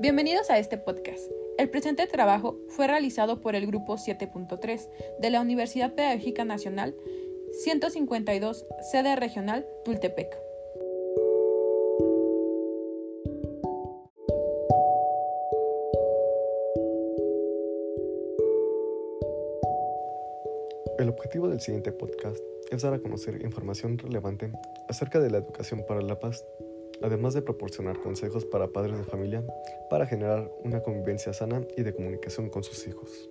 Bienvenidos a este podcast. El presente trabajo fue realizado por el Grupo 7.3 de la Universidad Pedagógica Nacional 152, sede regional Tultepec. El objetivo del siguiente podcast es dar a conocer información relevante acerca de la educación para la paz, además de proporcionar consejos para padres de familia para generar una convivencia sana y de comunicación con sus hijos.